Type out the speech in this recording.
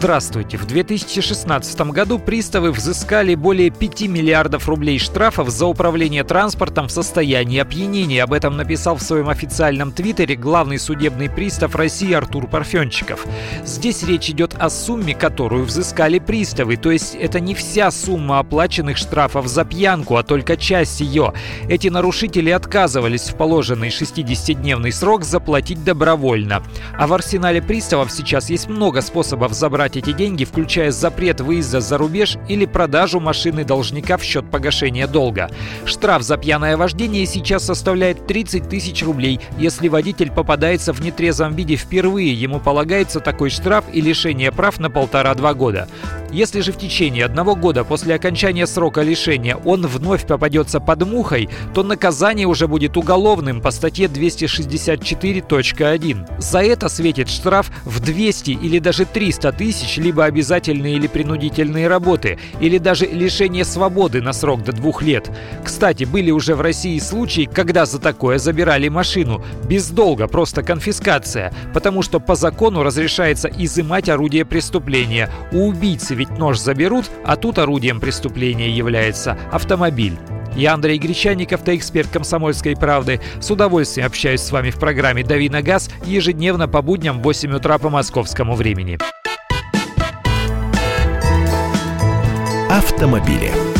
Здравствуйте. В 2016 году приставы взыскали более 5 миллиардов рублей штрафов за управление транспортом в состоянии опьянения. Об этом написал в своем официальном твиттере главный судебный пристав России Артур Парфенчиков. Здесь речь идет о сумме, которую взыскали приставы, то есть это не вся сумма оплаченных штрафов за пьянку, а только часть ее. Эти нарушители отказывались в положенный 60-дневный срок заплатить добровольно. А в арсенале приставов сейчас есть много способов забрать забрать эти деньги, включая запрет выезда за рубеж или продажу машины должника в счет погашения долга. Штраф за пьяное вождение сейчас составляет 30 тысяч рублей. Если водитель попадается в нетрезвом виде впервые, ему полагается такой штраф и лишение прав на полтора-два года. Если же в течение одного года после окончания срока лишения он вновь попадется под мухой, то наказание уже будет уголовным по статье 264.1. За это светит штраф в 200 или даже 300 тысяч, либо обязательные или принудительные работы, или даже лишение свободы на срок до двух лет. Кстати, были уже в России случаи, когда за такое забирали машину. Без долга, просто конфискация. Потому что по закону разрешается изымать орудие преступления. У убийцы ведь нож заберут, а тут орудием преступления является автомобиль. Я Андрей Гречанников, ты эксперт «Комсомольской правды». С удовольствием общаюсь с вами в программе «Дави на газ» ежедневно по будням в 8 утра по московскому времени. Автомобили.